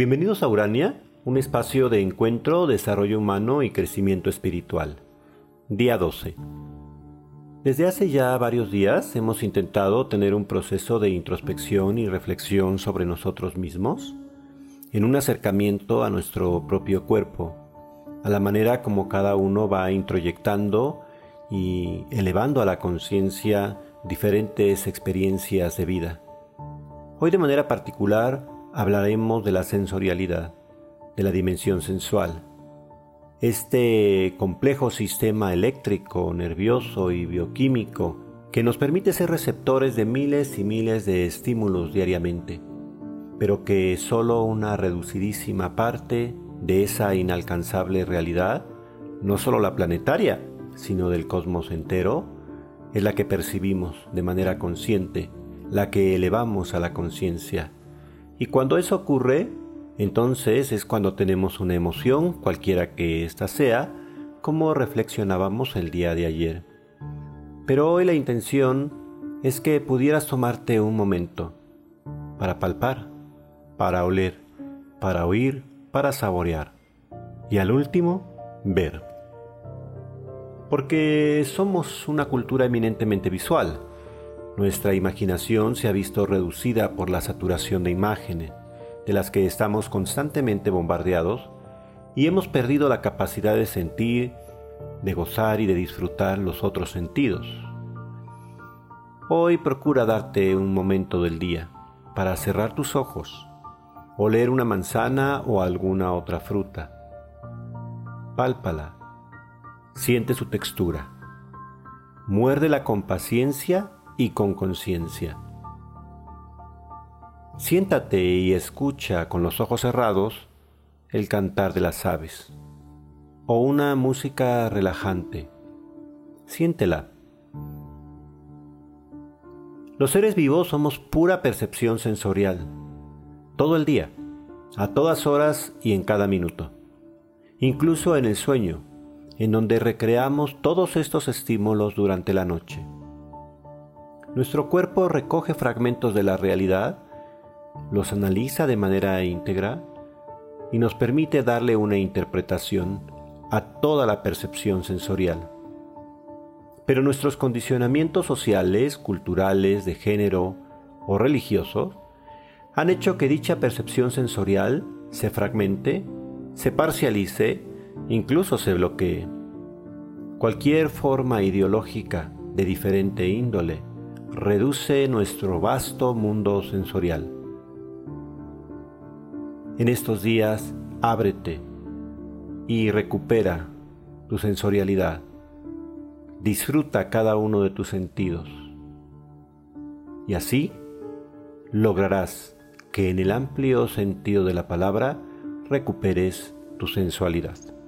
Bienvenidos a Urania, un espacio de encuentro, desarrollo humano y crecimiento espiritual. Día 12. Desde hace ya varios días hemos intentado tener un proceso de introspección y reflexión sobre nosotros mismos, en un acercamiento a nuestro propio cuerpo, a la manera como cada uno va introyectando y elevando a la conciencia diferentes experiencias de vida. Hoy de manera particular hablaremos de la sensorialidad, de la dimensión sensual. Este complejo sistema eléctrico, nervioso y bioquímico que nos permite ser receptores de miles y miles de estímulos diariamente, pero que solo una reducidísima parte de esa inalcanzable realidad, no solo la planetaria, sino del cosmos entero, es la que percibimos de manera consciente, la que elevamos a la conciencia y cuando eso ocurre, entonces es cuando tenemos una emoción, cualquiera que ésta sea, como reflexionábamos el día de ayer. Pero hoy la intención es que pudieras tomarte un momento para palpar, para oler, para oír, para saborear y al último, ver. Porque somos una cultura eminentemente visual nuestra imaginación se ha visto reducida por la saturación de imágenes, de las que estamos constantemente bombardeados, y hemos perdido la capacidad de sentir, de gozar y de disfrutar los otros sentidos. Hoy procura darte un momento del día para cerrar tus ojos, oler una manzana o alguna otra fruta. Pálpala, siente su textura, muérdela con paciencia y con conciencia. Siéntate y escucha con los ojos cerrados el cantar de las aves o una música relajante. Siéntela. Los seres vivos somos pura percepción sensorial, todo el día, a todas horas y en cada minuto, incluso en el sueño, en donde recreamos todos estos estímulos durante la noche. Nuestro cuerpo recoge fragmentos de la realidad, los analiza de manera íntegra y nos permite darle una interpretación a toda la percepción sensorial. Pero nuestros condicionamientos sociales, culturales, de género o religiosos han hecho que dicha percepción sensorial se fragmente, se parcialice, incluso se bloquee. Cualquier forma ideológica de diferente índole reduce nuestro vasto mundo sensorial. En estos días, ábrete y recupera tu sensorialidad. Disfruta cada uno de tus sentidos. Y así lograrás que en el amplio sentido de la palabra recuperes tu sensualidad.